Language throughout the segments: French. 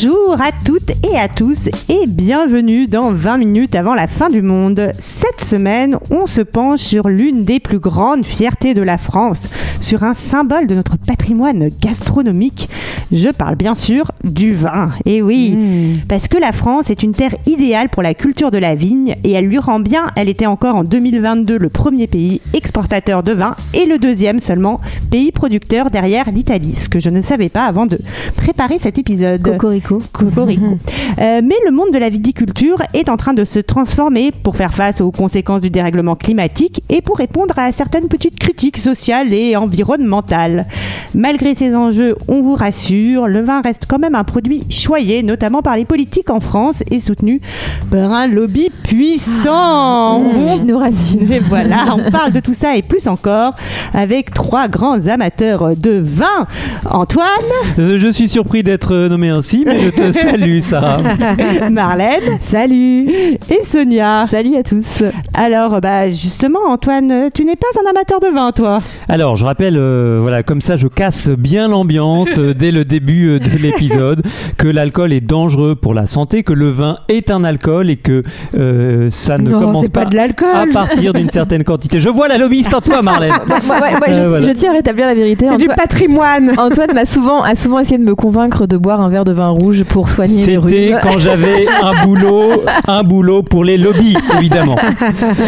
Bonjour à toutes et à tous et bienvenue dans 20 minutes avant la fin du monde. Cette semaine, on se penche sur l'une des plus grandes fiertés de la France, sur un symbole de notre patrimoine gastronomique. Je parle bien sûr du vin. Et oui, parce que la France est une terre idéale pour la culture de la vigne et elle lui rend bien. Elle était encore en 2022 le premier pays exportateur de vin et le deuxième seulement pays producteur derrière l'Italie, ce que je ne savais pas avant de préparer cet épisode. Cocorico. Cocorico. Euh, mais le monde de la viticulture est en train de se transformer pour faire face aux conséquences du dérèglement climatique et pour répondre à certaines petites critiques sociales et environnementales. Malgré ces enjeux, on vous rassure, le vin reste quand même un produit choyé, notamment par les politiques en France et soutenu par un lobby puissant. Je nous rassure. Et voilà, on parle de tout ça et plus encore avec trois grands amateurs de vin. Antoine, Euh, Je suis surpris d'être euh, nommé ainsi, mais je te salue, Sarah. Marlène, salut, et Sonia. Salut à tous. Alors, bah justement, Antoine, tu n'es pas un amateur de vin, toi? Alors, je rappelle, euh, voilà, comme ça, je casse bien l'ambiance euh, dès le début euh, de l'épisode, que l'alcool est dangereux pour la santé, que le vin est un alcool et que euh, ça ne Non, commence pas de à partir d'une certaine quantité. Je vois la lobbyiste en toi, Marlène. Moi, je, Euh, voilà. je tiens à rétablir la vérité. C'est du Antoine, patrimoine. Antoine m'a souvent, a souvent essayé de me convaincre de boire un verre de vin rouge pour soigner les C'était rhumes. quand j'avais un boulot, un boulot pour les lobbies, évidemment.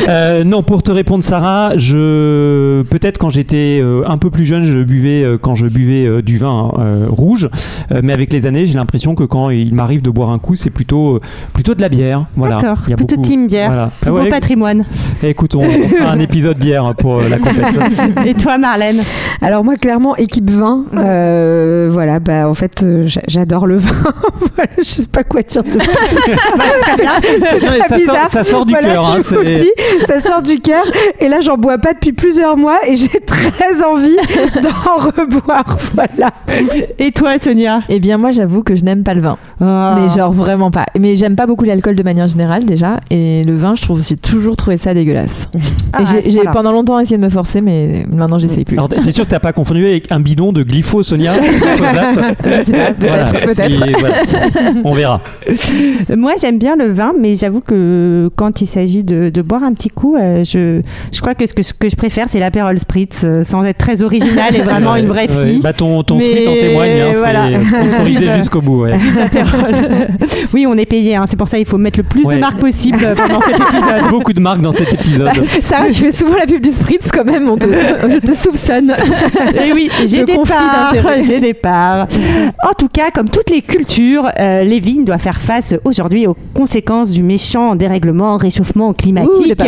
Euh, non, pour te répondre, Sarah, je peut-être quand j'étais euh, un peu plus jeune, je buvais euh, quand je buvais euh, du vin euh, rouge, Euh, mais avec les années, j'ai l'impression que quand il m'arrive de boire un coup, c'est plutôt euh, plutôt de la bière. Voilà. D'accord, Il y a plutôt beaucoup- team bière. Voilà. Plus Ah beau patrimoine. écoute, on, on fera un épisode bière pour euh, la compétition. Et toi, Marlène? Alors moi, clairement, équipe vin. euh, voilà, bah en fait, j'a- j'adore le vin. voilà, je sais pas quoi dire de plus. c'est ça, bizarre. sort, ça sort du Voilà, cœur. hein, ça sort du cœur. Et là, j'en bois pas depuis plusieurs mois et j'ai très envie d'en reboire. Voilà. Et toi, Sonia? Eh bien, moi, j'avoue que je n'aime pas le vin. Ah. Mais genre vraiment pas. Mais j'aime pas beaucoup l'alcool de manière générale déjà. Et le vin, je trouve, j'ai toujours trouvé ça dégueulasse. Ah, et j'ai pendant longtemps essayé de me forcer, mais maintenant, j'essaye plus. T'es sûr que t'as pas confondu avec un bidon de glypho, Sonia? Je sais pas, peut-être, Voilà, peut-être. si- voilà. On verra. Moi, j'aime bien le vin, mais j'avoue que quand il s'agit de, de boire un petit coup, euh, je, je crois que ce que, ce que je préfère, c'est l'apérol spritz, euh, sans être très original et vraiment une vraie Ouais. fille. Bah, ton ton Mais suite en témoigne, hein, voilà. c'est jusqu'au bout. ouais. oui, on est payé, hein, c'est pour ça il faut mettre le plus Ouais. de marques possible pendant cet épisode. Beaucoup de marques dans cet épisode. Sarah, tu fais souvent la pub du Spritz quand même, on te- je te soupçonne. Et oui, j'ai De des parts. J'ai des parts. En tout cas, comme toutes les cultures, euh, les vignes doivent faire face aujourd'hui aux conséquences du méchant dérèglement, réchauffement climatique.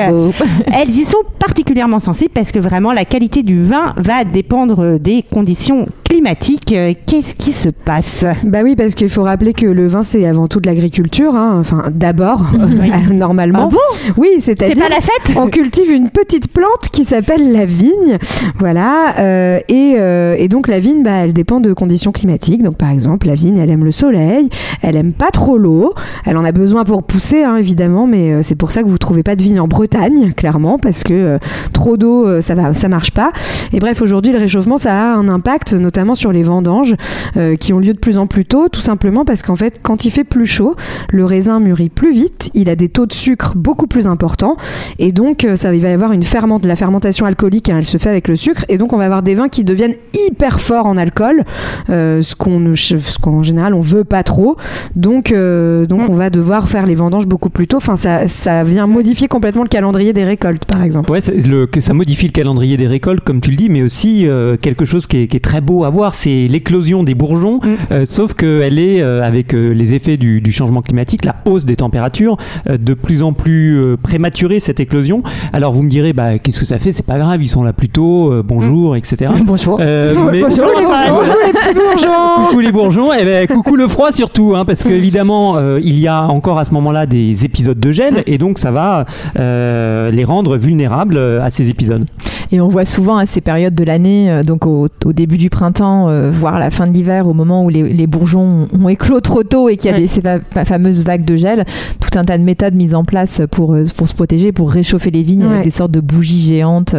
Elles y sont particulièrement sensibles parce que vraiment la qualité du vin va dépendre des conditions climatiques. Euh, Qu'est-ce qui se passe Bah oui, parce qu'il faut rappeler que le vin, c'est avant tout de l'agriculture. hein. Enfin, d'abord, euh, normalement. Ah bon oui, C'est c'est-à-dire. pas la fête on cultive une petite plante qui s'appelle la vigne, voilà, euh, et, euh, et donc la vigne, bah, elle dépend de conditions climatiques. Donc par exemple, la vigne, elle aime le soleil, elle aime pas trop l'eau, elle en a besoin pour pousser, hein, évidemment, mais c'est pour ça que vous trouvez pas de vigne en Bretagne, clairement, parce que euh, trop d'eau, ça va, ça marche pas. Et bref, aujourd'hui, le réchauffement, ça a un impact, notamment sur les vendanges, euh, qui ont lieu de plus en plus tôt, tout simplement parce qu'en fait, quand il fait plus chaud, le raisin mûrit plus vite, il a des taux de sucre beaucoup plus importants, et donc euh, ça, il va y avoir une la fermentation alcoolique, hein, elle se fait avec le sucre, et donc on va avoir des vins qui deviennent hyper forts en alcool, euh, ce qu'on qu'en général on veut pas trop, donc donc on va devoir faire les vendanges beaucoup plus tôt. Enfin, ça, vient modifier complètement le calendrier des récoltes, par exemple. Ouais, ça modifie le calendrier des récoltes, comme tu le dis, mais aussi quelque chose qui est, qui est très beau à voir, c'est l'éclosion des bourgeons, Mm. euh, sauf qu'elle est, euh, avec euh, les effets du, du changement climatique, la hausse des températures, euh, de plus en plus prématurée cette éclosion. Alors vous me direz, bah, qu'est-ce que ça fait? C'est pas grave, ils sont là plus tôt, bonjour, etc. Bonjour. Mais- Bonjour les bourgeons, les petits bourgeons. Coucou les bourgeons, et ben, coucou le froid surtout, hein, parce qu'évidemment il y a encore à ce moment-là des épisodes de gel, et donc ça va les rendre vulnérables à ces épisodes. Et on voit souvent à ces périodes de l'année, donc au, au début du printemps, euh, voire la fin de l'hiver, au moment où les, les bourgeons ont éclos trop tôt et qu'il y a Ouais. des, ces fa- fa- fameuses vagues de gel, tout un tas de méthodes mises en place pour, euh, pour se protéger, pour réchauffer les vignes Ouais. avec des sortes de bougies géantes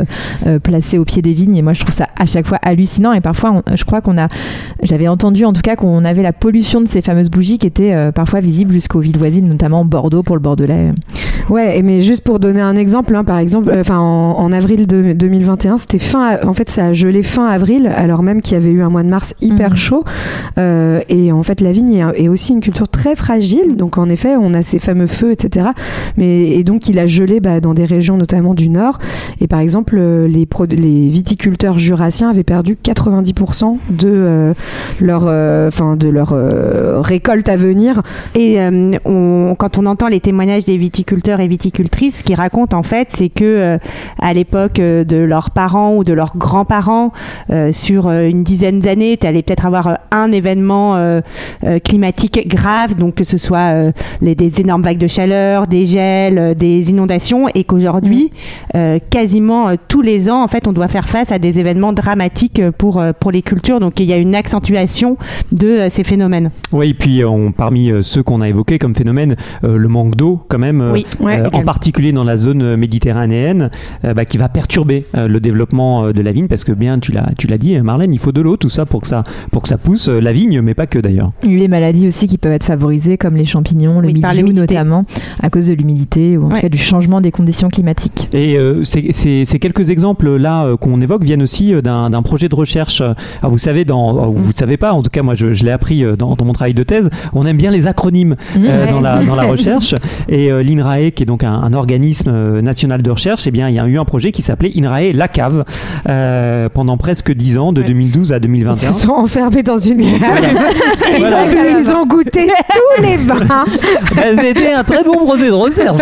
euh, placées au pied des vignes. Et moi, je trouve ça à chaque fois hallucinant. Et parfois, on- je crois qu'on a, j'avais entendu en tout cas qu'on avait la pollution de ces fameuses bougies qui étaient euh, parfois visibles jusqu'aux villes voisines, notamment Bordeaux pour le Bordelais. Ouais, mais juste pour donner un exemple, hein, par exemple, euh, en, en avril de, 2021, c'était fin, en fait, ça a gelé fin avril, alors même qu'il y avait eu un mois de mars hyper Mhm. chaud. Euh, et en fait, la vigne est, est aussi une culture très fragile. Donc en effet, on a ces fameux feux, etc. Mais et donc il a gelé bah, dans des régions notamment du nord. Et par exemple, euh, les, viticulteurs jurassiens avaient perdu 90% de euh, leur, enfin de leur récolte à venir Et on- quand on entend les témoignages des viticulteurs et viticultrices, ce qu'ils racontent en fait, c'est que euh, à l'époque euh, de leurs parents ou de leurs grands-parents, euh, sur euh, une dizaine d'années, tu allais peut-être avoir euh, un événement euh, euh, climatique grave, donc que ce soit euh, les, des énormes vagues de chaleur, des gels, euh, des inondations, et qu'aujourd'hui, euh, quasiment euh, tous les ans, en fait, on doit faire face à des événements dramatiques pour, euh, pour les cultures. Donc il y a une accentuation de euh, ces phénomènes. Oui, et puis on, parmi euh, ceux qu'on a évoqués comme phénomène, euh, le manque d'eau quand même, euh, Oui. Ouais, euh, en particulier dans la zone méditerranéenne, euh, bah, qui va perturber euh, le développement de la vigne, parce que bien tu l'as tu l'as dit Marlène, il faut de l'eau, tout ça pour que ça pour que ça pousse la vigne, mais pas que d'ailleurs. Les maladies aussi qui peuvent être favorisées, comme les champignons, le Oui, mildiou notamment, à cause de l'humidité ou en Ouais. tout cas du changement des conditions climatiques. Et euh, ces, ces- ces quelques exemples là euh, qu'on évoque viennent aussi d'un d'un projet de recherche. Alors vous savez, dans, vous ne savez pas, en tout cas moi je, je l'ai appris dans, dans mon travail de thèse, on aime bien les acronymes euh, Mmh. dans, la, dans la recherche. Et euh, l'INRAE, qui est donc un, un organisme euh, national de recherche, eh bien il y a eu un projet qui s'appelait INRAE La Cave euh, pendant presque 10 ans, de Ouais. 2012 à Ils 2021. se sont enfermés dans une cave. Voilà. ils, ils ont goûté tous les vins. C'était un très bon projet de recherche.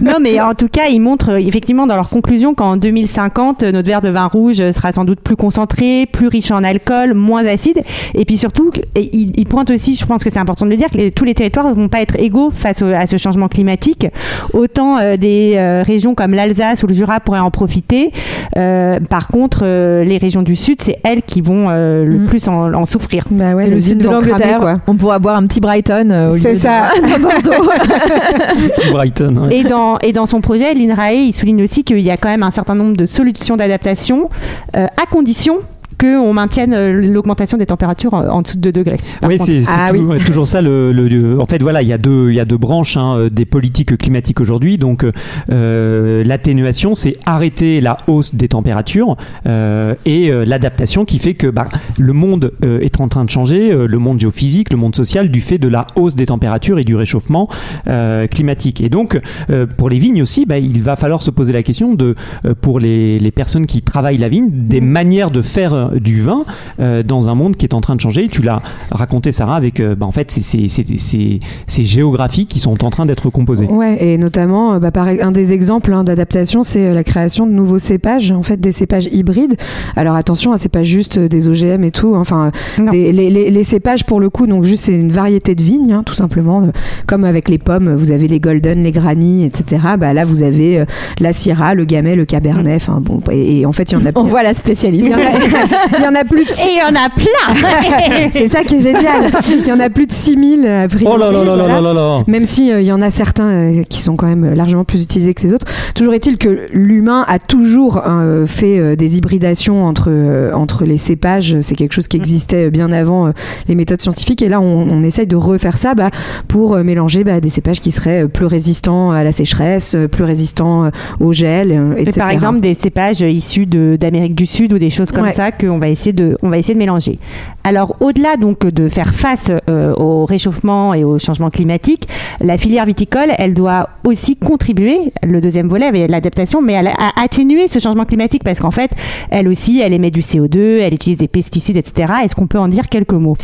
non, mais en tout cas, ils montrent euh, effectivement dans leur conclusion qu'en 2050, euh, notre verre de vin rouge sera sans doute plus concentré, plus riche en alcool, moins acide. Et puis surtout, et ils, ils pointent aussi, je pense que c'est important de le dire, que les- tous les territoires ne vont pas être égaux face au- à ce changement climatique. Autant euh, des euh, régions comme l'Alsace ou le Jura pourraient en profiter. Euh, par contre, euh, les régions du Sud, c'est elles qui vont euh, le Mm. plus en, en souffrir. Bah ouais, le sud de l'Angleterre, quoi. on pourra boire un petit Brighton euh, au lieu C'est ça. de Bordeaux. Petit Brighton. ouais. Et dans, et dans son projet, l'INRAE, il souligne aussi qu'il y a quand même un certain nombre de solutions d'adaptation euh, à condition qu'on maintienne euh, l'augmentation des températures euh, en dessous de 2 degrés. Oui, c'est Ah toujours, ça. Le, le- le- en fait, voilà, il y a deux, il y a deux branches hein, euh, des politiques climatiques aujourd'hui. Donc, euh, l'atténuation, c'est arrêter la hausse des températures euh, et euh, l'adaptation qui fait que bah, le monde euh, est en train de changer, euh, le monde géophysique, le monde social, du fait de la hausse des températures et du réchauffement euh, climatique. Et donc, euh, pour les vignes aussi, bah, il va falloir se poser la question de, euh, pour les, les personnes qui travaillent la vigne, des manières de faire du vin euh, dans un monde qui est en train de changer. Tu l'as raconté, Sarah, avec euh, bah, en fait ces, ces, ces, ces- ces géographies qui sont en train d'être composées. Ouais, et notamment, euh, bah, par, un des exemples hein, d'adaptation, c'est la création de nouveaux cépages, en fait, des cépages hybrides. Alors attention, hein, c'est pas juste des OGM et tout. Enfin, Non. des- les, les- les cépages pour le coup, donc juste c'est une variété de vignes, hein, tout simplement. Comme avec les pommes, vous avez les golden, les granny, etc. Bah là, vous avez euh, la syrah, le gamay, le cabernet. Enfin bon, et, et en fait, il y en a. On voit la spécialiste. Il y en a, il y en a plus de Et il y en a plein C'est ça qui est génial. Il y en a plus de 6000 a priori. Oh là là là là voilà. là là là Même si euh, il y en a certains euh, qui sont quand même largement plus utilisés que les autres. Toujours est-il que l'humain a toujours euh, fait euh, des hybridations entre euh, entre les cépages. C'est quelque chose qui existait bien avant euh, les méthodes scientifiques. Et là, on, on essaye de refaire ça bah, pour euh, mélanger bah, des cépages qui seraient euh, plus résistants à la sécheresse, euh, plus résistants euh, au gel, euh, Et etc. par exemple, des cépages issus d'Amérique du Sud ou des choses comme Ouais. ça que va essayer de, on va essayer de mélanger. Alors au-delà donc de faire face euh, au réchauffement et au changement climatique, la filière viticole, elle doit aussi contribuer, le deuxième volet avec l'adaptation, mais à atténuer ce changement climatique parce qu'en fait, elle aussi, elle émet du CO2, elle utilise des pesticides, etc. Est-ce qu'on peut en dire quelques mots?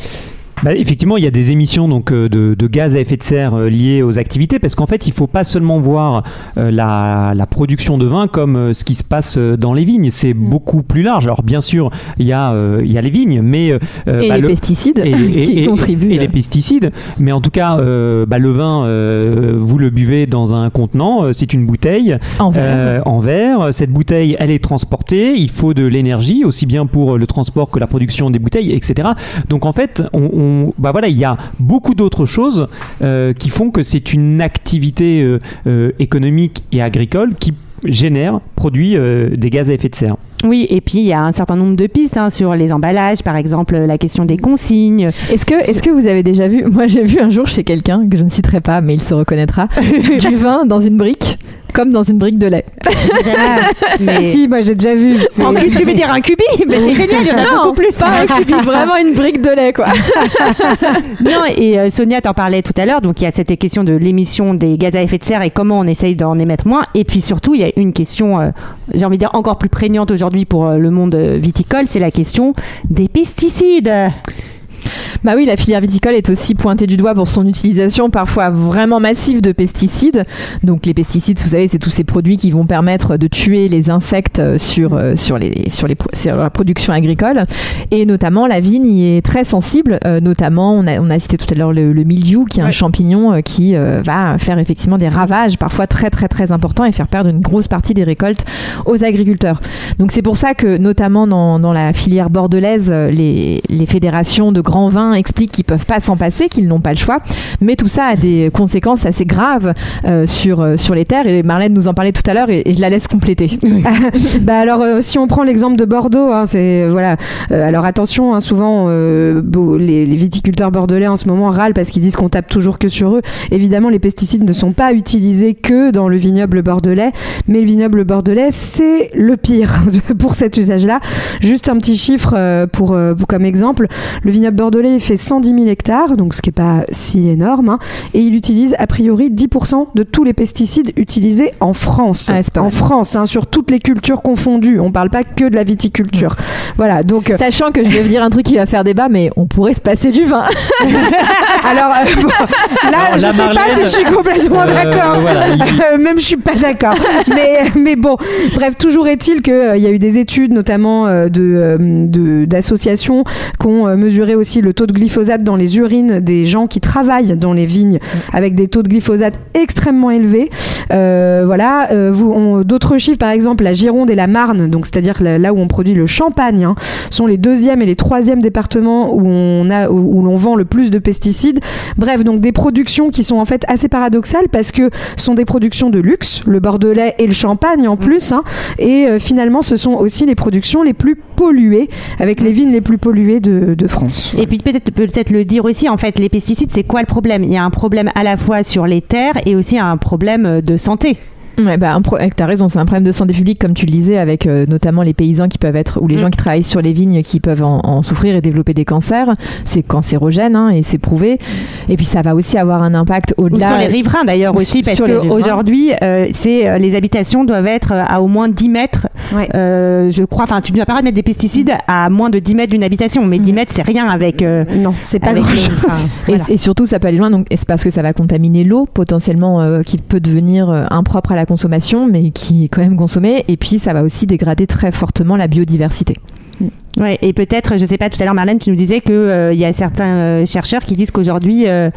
Bah, effectivement, il y a des émissions donc euh, de, de gaz à effet de serre euh, liées aux activités, parce qu'en fait, il faut pas seulement voir euh, la, la production de vin comme euh, ce qui se passe dans les vignes. C'est beaucoup plus large. Alors bien sûr, il y a euh, il y a les vignes, mais Et bah, les le- pesticides et, et- qui et- contribuent. et les pesticides. Mais en tout cas, bah, le vin, vous le buvez dans un contenant. C'est une bouteille en verre. en verre. Cette bouteille, elle est transportée. Il faut de l'énergie, aussi bien pour le transport que la production des bouteilles, etc. Donc en fait, on, on- bah voilà, il y a beaucoup d'autres choses euh, qui font que c'est une activité euh, euh, économique et agricole qui génère, produit euh, des gaz à effet de serre. Oui, et puis il y a un certain nombre de pistes hein, sur les emballages, par exemple la question des consignes. Est-ce que, est-ce que vous avez déjà vu Moi, j'ai vu un jour chez quelqu'un que je ne citerai pas, mais il se reconnaîtra, du vin dans une brique, comme dans une brique de lait. mais... Si, moi j'ai déjà vu. En tu veux dire un cubi? Mais c'est génial, il y en a Non, beaucoup plus. Pas un cubi, vraiment une brique de lait, quoi. Non, et euh, Sonia t'en parlait tout à l'heure, donc il y a cette question de l'émission des gaz à effet de serre et comment on essaye d'en émettre moins. Et puis surtout, il y a une question, euh, j'ai envie de dire encore plus prégnante aujourd'hui pour euh, le monde euh, viticole, c'est la question des pesticides. Bah oui, la filière viticole est aussi pointée du doigt pour son utilisation parfois vraiment massive de pesticides. Donc les pesticides, vous savez, c'est tous ces produits qui vont permettre de tuer les insectes euh, sur, euh, sur, les, sur, les, pro- sur la production agricole. Et notamment, la vigne y est très sensible. Euh, notamment, on a, on a cité tout à l'heure le, le mildiou, qui est un Ouais. champignon qui euh, va faire effectivement des ravages parfois très très très importants et faire perdre une grosse partie des récoltes aux agriculteurs. Donc c'est pour ça que notamment dans, dans la filière bordelaise, les, les fédérations de grands vins expliquent qu'ils peuvent pas s'en passer, qu'ils n'ont pas le choix. Mais tout ça a des conséquences assez graves euh, sur, euh, sur les terres. Et Marlène nous en parlait tout à l'heure et, et je la laisse compléter. bah alors euh, si on prend l'exemple de Bordeaux, hein, c'est voilà. Euh, alors attention, hein, souvent beau- les, les viticulteurs bordelais en ce moment râlent parce qu'ils disent qu'on tape toujours que sur eux. Évidemment, les pesticides ne sont pas utilisés que dans le vignoble bordelais, mais le vignoble bordelais c'est le pire pour cet usage-là. Juste un petit chiffre pour, pour- comme exemple, le vignoble bordelais fait 110 000 hectares, donc ce qui est pas si énorme, hein, et il utilise a priori 10% de tous les pesticides utilisés en France. Ah, en. France, hein, sur toutes les cultures confondues. On parle pas que de la viticulture. Voilà, donc. euh, Sachant que je vais vous dire un truc qui va faire débat, mais on pourrait se passer du vin. alors, euh, bon, là, Alors, je là, sais pas si je suis complètement euh, d'accord. voilà, il- Même je suis pas d'accord. mais, mais bon, bref, toujours est-il qu'il y a eu des études, notamment euh, de, euh, de- d'associations, qui ont euh, mesuré aussi le taux de glyphosate dans les urines des gens qui travaillent dans les vignes, avec des taux de glyphosate extrêmement élevés. Euh, voilà, euh, d'autres chiffres, par exemple, la Gironde et la Marne, donc c'est-à-dire là, où on produit le champagne, hein, sont les deuxièmes et les troisièmes départements où on a où, l'on vend le plus de pesticides. Bref, donc des productions qui sont en fait assez paradoxales parce que sont des productions de luxe, le bordelais et le champagne en plus, hein, et euh, finalement ce sont aussi les productions les plus polluées, avec les vignes les plus polluées de France. Et puis peut-être peut-être le dire aussi, en fait, les pesticides, c'est quoi le problème? Il y a un problème à la fois sur les terres et aussi un problème de santé. Ouais, bah, euh, t'as raison, c'est un problème de santé publique, comme tu le disais, avec euh, notamment les paysans qui peuvent être, ou les Mm. gens qui travaillent sur les vignes qui peuvent en, en souffrir et développer des cancers. C'est cancérogène hein, et c'est prouvé. Et puis ça va aussi avoir un impact au-delà. sur les riverains d'ailleurs aussi, parce qu'aujourd'hui, euh, c'est euh, les habitations doivent être euh, à au moins 10 mètres. Ouais. Euh, je crois, enfin, tu ne dois pas mettre des pesticides à moins de 10 mètres d'une habitation, mais 10 mètres, c'est rien avec. Non, c'est pas grand chose. enfin, Et, voilà. et surtout, ça peut aller loin. Donc, c'est parce que ça va contaminer l'eau potentiellement, qui peut devenir impropre à la consommation, mais qui est quand même consommée. Et puis, ça va aussi dégrader très fortement la biodiversité. Ouais, et peut-être, je sais pas, tout à l'heure, Marlène, tu nous disais qu'il il y a certains euh, chercheurs qui disent qu'aujourd'hui, euh,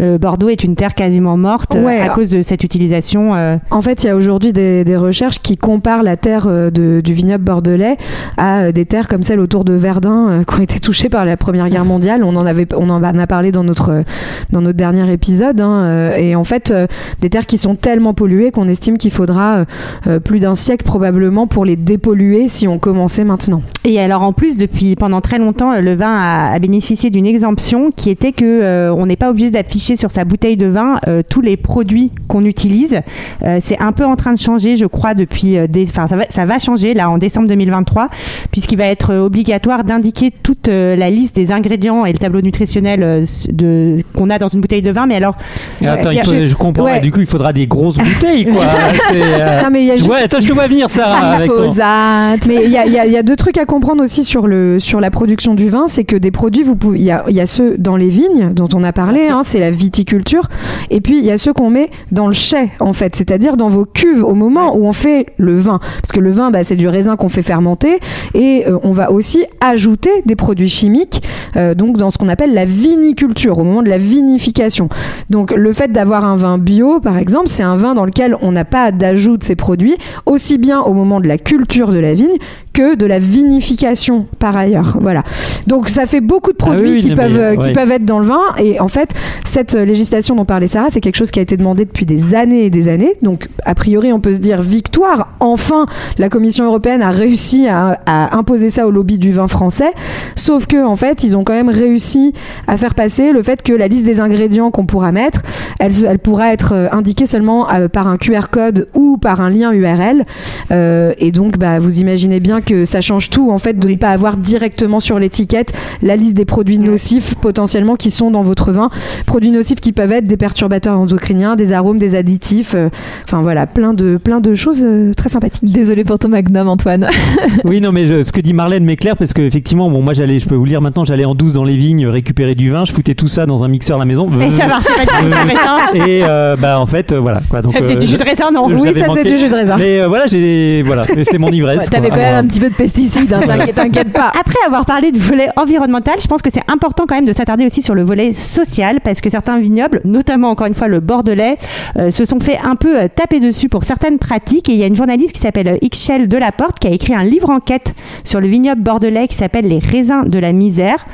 euh, Bordeaux est une terre quasiment morte euh, Ouais. à cause de cette utilisation. euh, En fait, il y a aujourd'hui des, des recherches qui comparent la terre euh, de- du vignoble bordelais à euh, des terres comme celle autour de Verdun euh, qui ont été touchées par la Première Guerre mondiale. On en avait, on en a parlé dans notre dans notre dernier épisode. hein, euh, et en fait, euh, des terres qui sont tellement polluées qu'on estime qu'il faudra euh, euh, plus d'un siècle probablement pour les dépolluer si on commençait maintenant. Et alors en plus, plus, depuis pendant très longtemps, le vin a, a bénéficié d'une exemption qui était que euh, on n'est pas obligé d'afficher sur sa bouteille de vin euh, tous les produits qu'on utilise. Euh, c'est un peu en train de changer, je crois, depuis. euh, des- Enfin, ça va, ça va changer là en décembre 2023, puisqu'il va être obligatoire d'indiquer toute euh, la liste des ingrédients et le tableau nutritionnel euh, de qu'on a dans une bouteille de vin. Mais alors, Et Attends, Ouais, il faut- je- je comprends. ouais. Du coup, il faudra des grosses bouteilles, quoi. Euh, Non, mais il y a juste- attends, je te vois venir, Sarah, avec ton. Glyphosate. Mais y y il y a deux trucs à comprendre aussi sur, le, sur la production du vin, c'est que des produits, vous pouvez, il y a, il y a ceux dans les vignes dont on a parlé, hein, c'est la viticulture, et puis il y a ceux qu'on met dans le chai en fait, c'est-à-dire dans vos cuves au moment où on fait le vin, parce que le vin, bah, c'est du raisin qu'on fait fermenter, et euh, on va aussi ajouter des produits chimiques, euh, donc dans ce qu'on appelle la viniculture, au moment de la vinification. Donc le fait d'avoir un vin bio, par exemple, c'est un vin dans lequel on n'a pas d'ajout de ces produits, aussi bien au moment de la culture de la vigne que de la vinification par ailleurs. Voilà. Donc ça fait beaucoup de Ah produits oui, qui, peuvent, mais, euh, qui ouais. peuvent être dans le vin. Et en fait, cette euh, législation dont parlait Sarah, c'est quelque chose qui a été demandé depuis des années et des années. Donc a priori, on peut se dire victoire. Enfin, la Commission européenne a réussi à, à imposer ça au lobby du vin français. Sauf que en fait, ils ont quand même réussi à faire passer le fait que la liste des ingrédients qu'on pourra mettre, elle, elle pourra être euh, indiquée seulement par un QR code ou par un lien URL. Euh, et donc, bah, vous imaginez bien que ça change tout en fait de ne pas avoir directement sur l'étiquette la liste des produits nocifs potentiellement qui sont dans votre vin. Produits nocifs qui peuvent être des perturbateurs endocriniens, des arômes, des additifs. euh, Enfin voilà, plein de plein de choses euh, très sympathiques. Désolé pour ton magnum, Antoine. Oui, non, mais je- ce que dit Marlène m'éclaire parce qu'effectivement, bon, moi, j'allais, je peux vous le dire maintenant, j'allais en douce dans les vignes récupérer du vin, je foutais tout ça dans un mixeur à la maison. et ça marchait pas du tout, le raisin. Et euh, bah, en fait, euh, voilà. Quoi, donc, Ça euh, du jus de raisin, non? Oui, ça manqué. du jus de raisin. Mais euh, voilà, j'ai, voilà, c'est mon ivresse. Ouais, T'avais quand même un petit peu de pesticides, hein, t'inquiète, t'inquiète pas. Après avoir parlé du volet environnemental, je pense que c'est important quand même de s'attarder aussi sur le volet social parce que certains vignobles, notamment encore une fois le Bordelais, euh, se sont fait un peu euh, taper dessus pour certaines pratiques. Et il y a une journaliste qui s'appelle Ixchel Delaporte qui a écrit un livre enquête sur le vignoble bordelais qui s'appelle Les raisins de la misère.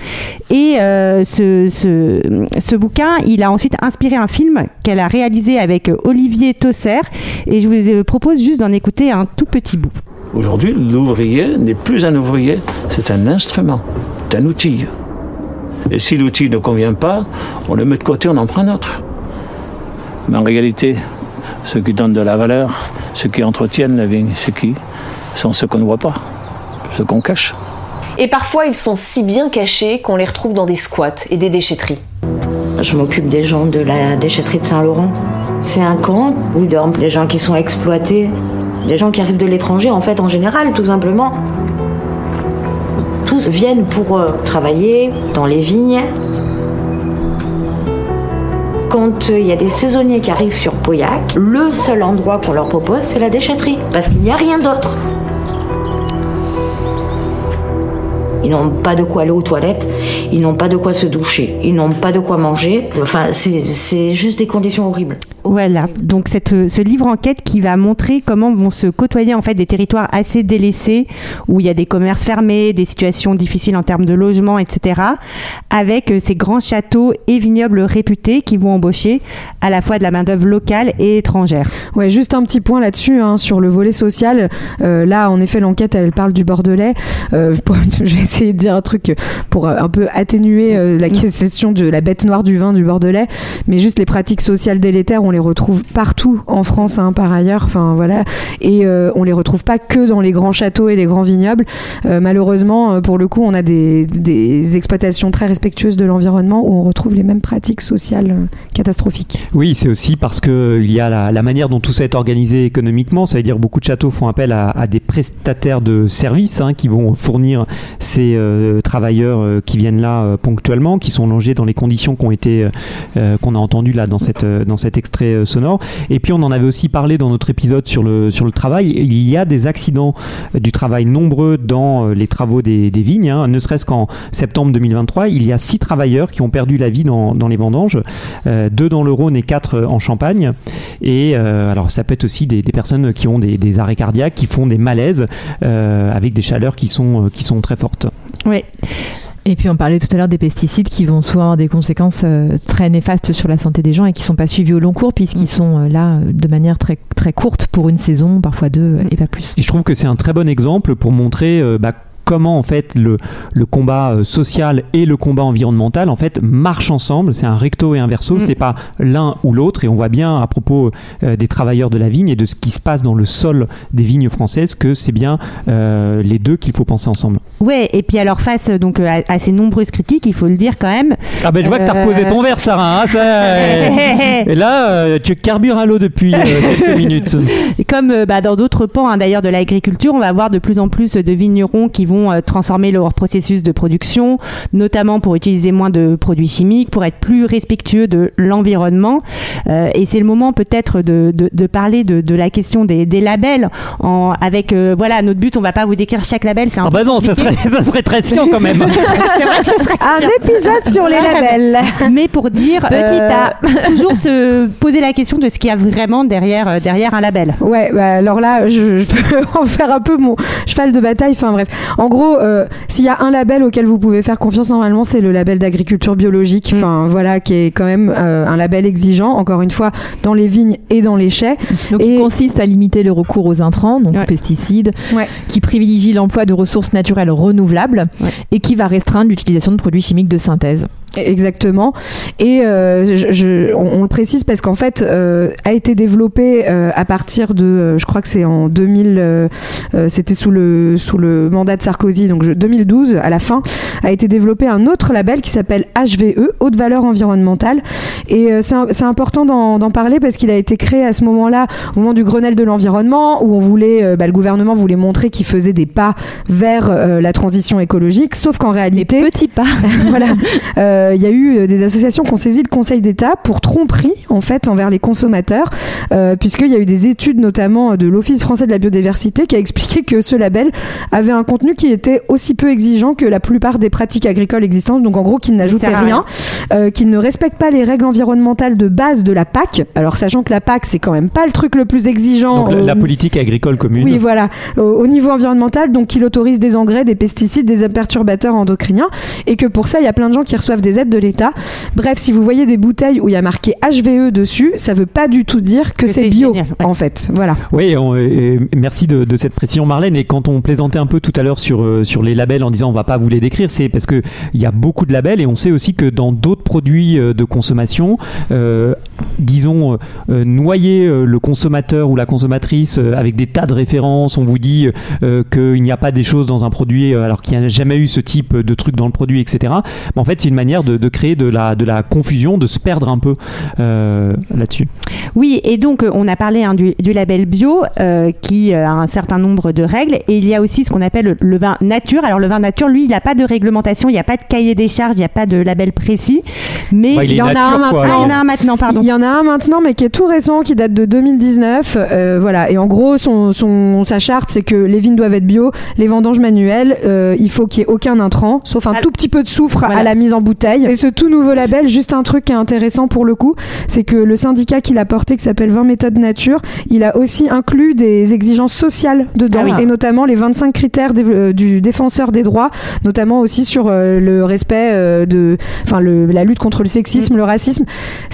Et euh, ce, ce, ce bouquin, il a ensuite inspiré un film qu'elle a réalisé avec Olivier Tosser. Et je vous euh, propose juste d'en écouter un tout petit bout. Aujourd'hui, l'ouvrier n'est plus un ouvrier, c'est un instrument, c'est un outil. Et si l'outil ne convient pas, on le met de côté, on en prend un autre. Mais en réalité, ceux qui donnent de la valeur, ceux qui entretiennent la vigne, c'est qui? Sont ceux qu'on ne voit pas, ceux qu'on cache. Et parfois, ils sont si bien cachés qu'on les retrouve dans des squats et des déchetteries. Je m'occupe des gens de la déchetterie de Saint-Laurent. C'est un camp où dorment des gens qui sont exploités, des gens qui arrivent de l'étranger, en fait, en général, tout simplement. Tous viennent pour euh, travailler dans les vignes. Quand euh, il y a des saisonniers qui arrivent sur Pauillac, le seul endroit qu'on leur propose, c'est la déchetterie, parce qu'il n'y a rien d'autre. Ils n'ont pas de quoi aller aux toilettes, ils n'ont pas de quoi se doucher, ils n'ont pas de quoi manger. Enfin, c'est c'est juste des conditions horribles. Voilà, donc cette, euh, ce livre enquête qui va montrer comment vont se côtoyer en fait des territoires assez délaissés où il y a des commerces fermés, des situations difficiles en termes de logement, etc. Avec euh, ces grands châteaux et vignobles réputés qui vont embaucher à la fois de la main d'œuvre locale et étrangère. Ouais, juste un petit point là-dessus, hein, sur le volet social. Euh, là, en effet, l'enquête, elle parle du Bordelais. Euh, pour- je vais essayer de dire un truc pour un peu atténuer euh, la question de la bête noire du vin du Bordelais. Mais juste les pratiques sociales délétères, on les retrouve partout en France, hein, par ailleurs. Enfin, voilà. Et euh, on les retrouve pas que dans les grands châteaux et les grands vignobles. Euh, malheureusement, euh, pour le coup, on a des, exploitations très respectueuses de l'environnement où on retrouve les mêmes pratiques sociales euh, catastrophiques. Oui, c'est aussi parce que il y a la, manière dont tout ça est organisé économiquement. Ça veut dire beaucoup de châteaux font appel à, des prestataires de services hein, qui vont fournir ces travailleurs qui viennent là ponctuellement, qui sont logés dans les conditions qu'on a entendues là dans cette dans cet extrait euh, sonore. Et puis on en avait aussi parlé dans notre épisode sur le sur le travail. Il y a des accidents euh, du travail nombreux dans euh, les travaux des, des vignes. hein. Ne serait-ce qu'en septembre 2023, il y a six travailleurs qui ont perdu la vie dans, dans les vendanges, deux dans le Rhône et quatre en Champagne. Et alors ça peut être aussi des, personnes qui ont des, arrêts cardiaques, qui font des malaises avec des chaleurs qui sont qui sont très fortes. Oui. Et puis on parlait tout à l'heure des pesticides qui vont souvent avoir des conséquences euh, très néfastes sur la santé des gens et qui sont pas suivis au long cours puisqu'ils sont euh, là euh, de manière très très courte pour une saison, parfois deux euh, et pas plus. Et je trouve que c'est un très bon exemple pour montrer euh, bah, comment en fait le, le combat euh, social et le combat environnemental en fait marchent ensemble. C'est un recto et un verso, Mm. c'est pas l'un ou l'autre. Et on voit bien à propos euh, des travailleurs de la vigne et de ce qui se passe dans le sol des vignes françaises que c'est bien euh, les deux qu'il faut penser ensemble. Ouais, et puis alors face donc à, à ces nombreuses critiques, il faut le dire quand même. Ah ben je vois que t'as reposé ton verre, Sarah. hein, ça- et là, tu carbures à l'eau depuis quelques minutes. Comme bah, dans d'autres pans hein, d'ailleurs de l'agriculture, on va avoir de plus en plus de vignerons qui vont euh, transformer leur processus de production, notamment pour utiliser moins de produits chimiques, pour être plus respectueux de l'environnement. Euh, et c'est le moment peut-être de, de, de parler de, de la question des, des labels. En, avec euh, voilà notre but, on va pas vous décrire chaque label, c'est un Ah bah non, ça serait, ça serait très chiant quand même. c'est vrai que ce serait Un chiant. épisode sur les labels. Mais pour dire, Petit euh, A. toujours se poser la question de ce qu'il y a vraiment derrière, euh, derrière un label. Ouais, bah alors là, je, je peux en faire un peu mon cheval de bataille. Enfin bref, en gros, euh, s'il y a un label auquel vous pouvez faire confiance normalement, c'est le label d'agriculture biologique. Enfin voilà, qui est quand même euh, un label exigeant. Encore une fois, dans les vignes et dans les chais. Donc, Et- il consiste à limiter le recours aux intrants, donc Ouais. aux pesticides, Ouais. qui privilégie l'emploi de ressources naturelles renouvelables Ouais. et qui va restreindre l'utilisation de produits chimiques de synthèse. Exactement. Et euh, je, je- on, on le précise parce qu'en fait, euh, a été développé euh, à partir de, euh, je crois que c'est en 2000, euh, euh, c'était sous le sous le mandat de Sarkozy, donc je- 2012 à la fin, a été développé un autre label qui s'appelle HVE, haute valeur environnementale. Et euh, c'est important d'en parler parce qu'il a été créé à ce moment-là, au moment du Grenelle de l'environnement, où on voulait, bah, le gouvernement voulait montrer qu'il faisait des pas vers euh, la transition écologique, sauf qu'en réalité, petits pas. voilà. Euh, Il y a eu euh, des associations qui ont saisi le Conseil d'État pour tromperie en fait envers les consommateurs, euh, puisqu'il y a eu des études notamment de l'Office français de la biodiversité qui a expliqué que ce label avait un contenu qui était aussi peu exigeant que la plupart des pratiques agricoles existantes, donc en gros qu'il n'ajoutait rien, euh, qu'il ne respecte pas les règles environnementales de base de la PAC. Alors sachant que la PAC c'est quand même pas le truc le plus exigeant. Donc la, politique agricole commune. oui, voilà, au, au niveau environnemental, donc il autorise des engrais, des pesticides, des perturbateurs endocriniens, et que pour ça, il y a plein de gens qui reçoivent des aides de l'État. Bref, si vous voyez des bouteilles où il y a marqué HVE dessus, ça veut pas du tout dire que, Que c'est c'est bio, génial, ouais. en fait. Voilà. Oui, on- euh, merci de, de cette précision, Marlène. Et quand on plaisantait un peu tout à l'heure sur, euh, sur les labels en disant on va pas vous les décrire, c'est parce que il y a beaucoup de labels et on sait aussi que dans d'autres produits euh, de consommation, euh, disons, euh, noyer le consommateur ou la consommatrice avec des tas de références, on vous dit euh, qu'il n'y a pas des choses dans un produit alors qu'il n'y a jamais eu ce type de truc dans le produit, etc. Mais en fait, c'est une manière de, de créer de la, de la confusion, de se perdre un peu euh, là-dessus. Oui, et donc euh, on a parlé hein, du, du label bio euh, qui a un certain nombre de règles et il y a aussi ce qu'on appelle le, vin nature. Alors le vin nature, lui, il n'a pas de réglementation, il n'y a pas de cahier des charges, il n'y a pas de label précis, mais il y en a un quoi. Ah, il y en a un maintenant, pardon. Il y en a un maintenant, mais qui est tout récent, qui date de 2019. Euh, voilà. Et en gros, son, son, sa charte, c'est que les vignes doivent être bio, les vendanges manuelles, euh, il faut qu'il n'y ait aucun intrant, sauf un tout petit peu de soufre Voilà. à la mise en bouteille. Et ce tout nouveau label, juste un truc qui est intéressant pour le coup, c'est que le syndicat qu'il a porté, qui s'appelle 20 méthodes nature, il a aussi inclus des exigences sociales dedans, Ah oui. et notamment les 25 critères euh, du défenseur des droits, notamment aussi sur euh, le respect euh, de, enfin la lutte contre le sexisme, le racisme.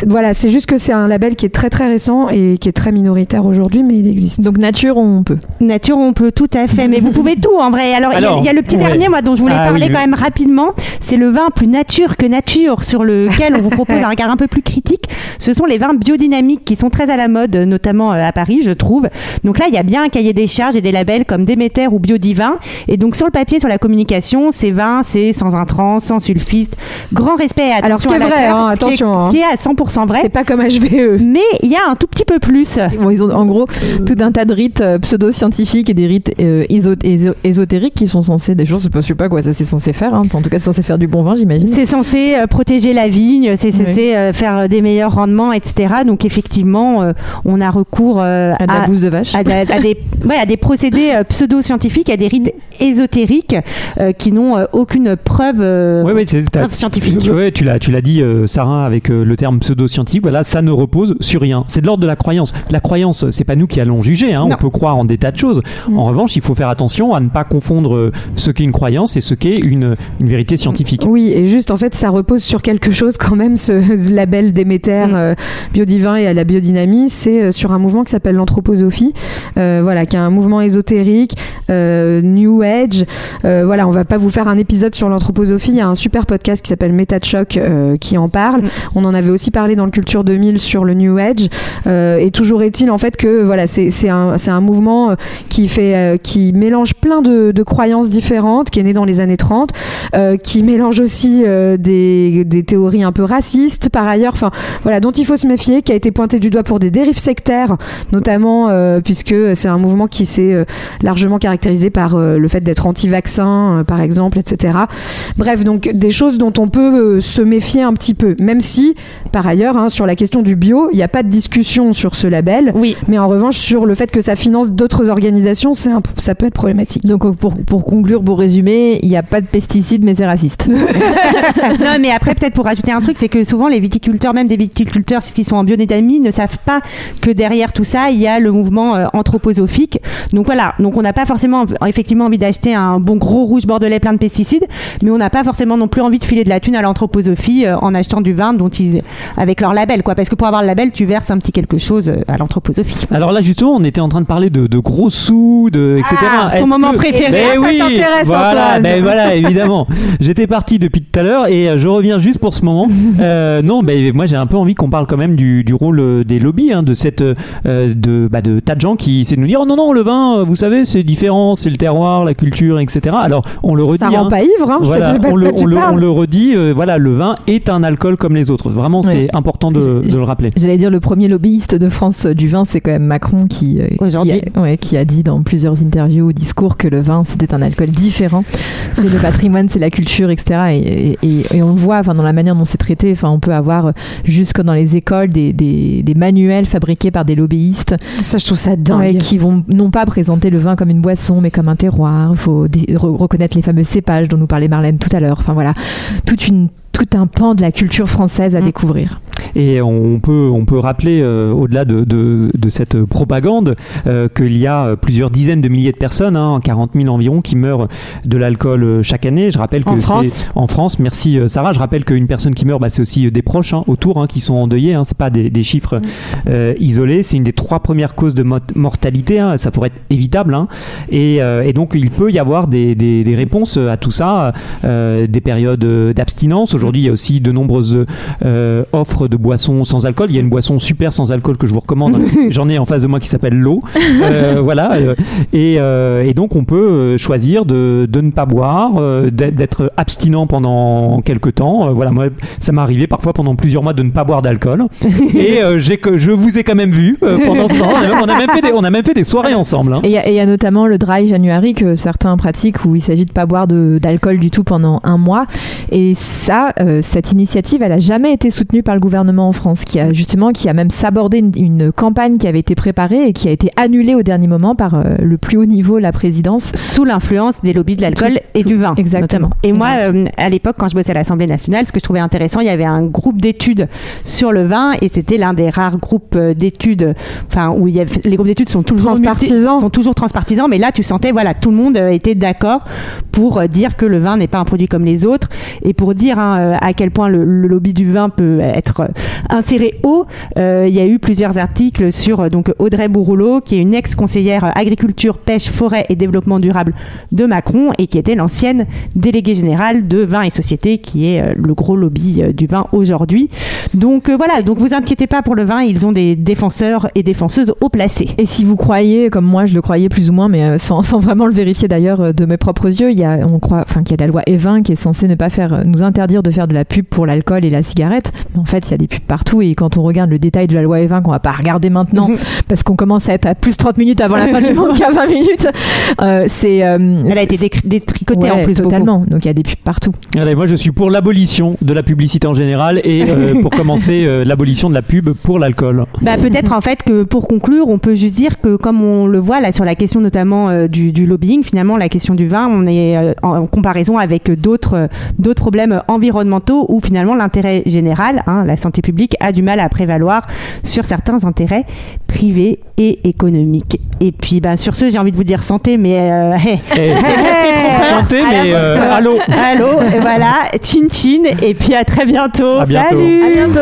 Voilà, c'est juste que c'est un label qui est très très récent et qui est très minoritaire aujourd'hui, mais il existe. Donc nature, on peut. Nature, on peut tout à fait, mais vous pouvez tout en vrai. Alors, il y a- y, le petit ouais. dernier, moi, dont je voulais Ah parler oui, oui. quand même rapidement. C'est le vin plus nature que nature, sur lequel on vous propose un regard un peu plus critique. Ce sont les vins biodynamiques qui sont très à la mode, notamment euh, à Paris, je trouve. Donc là, il y a bien un cahier des charges et des labels comme Déméter ou Biodivin. Et donc sur le papier, sur la communication, ces vins, c'est sans intrants, sans sulfite. Grand respect et attention Alors, ce qui est vrai, hein, ce qui est- attention, hein. Ce qui est à 100% vrai. C'est pas comme HVE. Mais il y a un tout petit peu plus. Bon, ils ont en gros tout un tas de rites euh, pseudo-scientifiques et des rites euh, éso- éso- ésotériques qui sont censés, des choses, je sais pas quoi ça c'est censé faire, hein. en tout cas c'est censé faire du bon vin j'imagine. C'est censé euh, protéger la vigne, c'est Oui. euh, faire euh, des meilleurs rendements, etc. Donc effectivement, euh, on a recours euh, À de la bouse de vache. à, da- à des, ouais, à des procédés euh, pseudo-scientifiques, à des rites ésotériques euh, qui n'ont euh, aucune preuve, euh, Ouais, ouais, c'est- t'as- preuve scientifique. Ouais, tu l'as, tu l'as dit, euh, Sarah, avec euh, le terme pseudo-scientifique. Voilà, ça ne repose sur rien. C'est de l'ordre de la croyance. La croyance, c'est pas nous qui allons juger. Hein, on peut croire en des tas de choses. En revanche, il faut faire attention à ne pas confondre ce qu'est une croyance et ce qu'est une, une vérité scientifique. Oui, et juste en fait, ça repose sur quelque chose quand même, ce, ce label Déméter, Mm. euh, biodivin et à la biodynamie, c'est euh, sur un mouvement qui s'appelle l'anthroposophie, euh, voilà, qui est un mouvement ésotérique New Age. Voilà, on va pas vous faire un épisode sur l'anthroposophie. Il y a un super podcast qui s'appelle Méta de choc qui en parle. Mm. On en avait aussi parlé dans le Culture 2000 sur le New Age. Et toujours est-il en fait que voilà, c'est un, mouvement qui fait qui mélange plein de, de croyances différentes, qui est né dans les années 30, euh, qui mélange aussi euh, des, des théories un peu racistes par ailleurs. Enfin voilà, dont il faut se méfier, qui a été pointé du doigt pour des dérives sectaires, notamment euh, puisque c'est un mouvement qui s'est euh, largement caractérisé par euh, le fait d'être anti-vaccin, par exemple, etc. Bref, donc des choses dont on peut se méfier un petit peu, même si, par ailleurs, hein, sur la question du bio, il n'y a pas de discussion sur ce label, Oui. mais en revanche, sur le fait que ça finance d'autres organisations, c'est ça peut être problématique. Donc pour, pour conclure, pour résumer, il n'y a pas de pesticides, mais c'est raciste. non, mais après, peut-être pour rajouter un truc, c'est que souvent les viticulteurs, même des viticulteurs qui sont en biodynamie, ne savent pas que derrière tout ça, il y a le mouvement euh, anthroposophique. Donc voilà, donc on n'a pas forcément effectivement envie d'acheter un bon gros rouge bordelais plein de pesticides, mais on n'a pas forcément non plus envie de filer de la thune à l'anthroposophie euh, en achetant du vin dont ils, avec leur label, quoi. Parce que pour avoir le label, tu verses un petit quelque chose euh, à l'anthroposophie. Alors là, justement, on était en train de parler de, de gros sous, de, etc. Ah, ton moment que- préféré. Mais Ça oui, t'intéresse, voilà, Antoine. ben voilà, évidemment. J'étais parti depuis tout à l'heure et euh, je reviens juste pour ce moment. Euh, non, ben moi j'ai un peu envie qu'on parle quand même du, du rôle euh, des lobbies, hein, de cette, euh, de, bah, de tas de gens qui essaient de nous dire, oh non non, le vin, vous savez, c'est différent, c'est le terroir, la culture, etc. Alors on le redit. Ça rend hein. pas ivre, hein, je Voilà, sais pas de on, le, on le- on le redit, euh, voilà, le vin est un alcool comme les autres. Vraiment, c'est important de, le rappeler. J'allais dire le premier lobbyiste de France du vin, c'est quand même Macron qui, euh, a, ouais, qui a dit dans plusieurs interviews ou discours que le vin c'était un alcool différent. C'est le patrimoine, c'est la culture, etc. Et, et- et on le voit enfin, dans la manière dont c'est traité. Enfin, on peut avoir euh, jusque dans les écoles des, des- des manuels fabriqués par des lobbyistes Ça, je trouve ça dingue. ouais, qui vont non pas présenter le vin comme une boisson, mais comme un terroir. Il faut re- reconnaître les fameux cépages dont nous parlait Marlène tout à l'heure. Enfin voilà, toute une tout un pan de la culture française à Mm. découvrir. Et on peut, on peut rappeler, euh, au-delà de, de, de cette propagande, euh, qu'il y a plusieurs dizaines de milliers de personnes, hein, 40 000 environ, qui meurent de l'alcool euh, chaque année. Je rappelle que En c'est France. en France. Merci euh, Sarah. Je rappelle qu'une personne qui meurt, bah, c'est aussi euh, des proches hein, autour hein, qui sont endeuillés. Hein, c'est pas des, des chiffres euh, isolés. C'est une des trois premières causes de mot- mortalité. hein. Ça pourrait être évitable. hein. Et, euh, et donc il peut y avoir des, des, des réponses à tout ça, euh, des périodes euh, d'abstinence. Aujourd'hui, il y a aussi de nombreuses euh, offres de boissons sans alcool. Il y a une boisson super sans alcool que je vous recommande. J'en ai en face de moi qui s'appelle l'eau. Euh, voilà. euh, Et, euh, et donc on peut choisir de, de ne pas boire, d'être- abstinent pendant quelques temps. Voilà, moi, ça m'est arrivé parfois pendant plusieurs mois de ne pas boire d'alcool. Et euh, j'ai que je vous ai quand même vu pendant ce temps. On a, même, fait des, on a même fait des soirées ensemble. hein. Et il y, a- y notamment le dry January que certains pratiquent où il s'agit de pas boire d'alcool du tout pendant un mois. Et ça, cette initiative, elle a jamais été soutenue par le gouvernement en France, qui a justement, qui a même sabordé une, une campagne qui avait été préparée et qui a été annulée au dernier moment par euh, le plus haut niveau, la présidence. sous l'influence des lobbies de l'alcool et tout- du vin. exactement. notamment. Et moi, euh, à l'époque, quand je bossais à l'Assemblée nationale, ce que je trouvais intéressant, il y avait un groupe d'études sur le vin et c'était l'un des rares groupes euh, d'études, enfin, où il y avait, les groupes d'études sont toujours Transpartisans. sont toujours transpartisans, mais là, tu sentais, voilà, tout le monde était d'accord pour dire que le vin n'est pas un produit comme les autres et pour dire hein, à quel point le, le lobby du vin peut être inséré euh, il y a eu plusieurs articles sur euh, donc Audrey Bourrouleau, qui est une ex-conseillère agriculture, pêche, forêt et développement durable de Macron et qui était l'ancienne déléguée générale de Vin et Société, qui est euh, le gros lobby euh, du vin aujourd'hui. Donc voilà, donc vous inquiétez pas pour le vin, ils ont des défenseurs et défenseuses haut placés. Et si vous croyez, comme moi je le croyais plus ou moins, mais sans, vraiment le vérifier d'ailleurs de mes propres yeux, il y a, on croit, enfin, qu'il y a la loi E20 qui est censée ne pas faire, nous interdire de faire de la pub pour l'alcool et la cigarette. En fait, il y a des pubs partout et quand on regarde le détail de la loi E20 qu'on va pas regarder maintenant parce qu'on commence à être à plus 30 minutes avant la fin du monde qu'à 20 minutes, euh, c'est. euh, Elle a été détricotée ouais, en plus beaucoup. totalement. Donc il y a des pubs partout. Allez, moi je suis pour l'abolition de la publicité en général et euh, pour commencer euh, l'abolition de la pub pour l'alcool. Bah, peut-être en fait que pour conclure, on peut juste dire que comme on le voit là sur la question notamment euh, du, du lobbying, finalement la question du vin, on est euh, en, en comparaison avec d'autres euh, d'autres problèmes environnementaux où finalement l'intérêt général, hein, la santé santé publique a du mal à prévaloir sur certains intérêts privés et économiques. Et puis bah, sur ce, j'ai envie de vous dire santé, mais... Euh, eh, eh, santé, mais... Euh, allô Allô, voilà, tchin tchin, et puis à très bientôt. Salut à bientôt.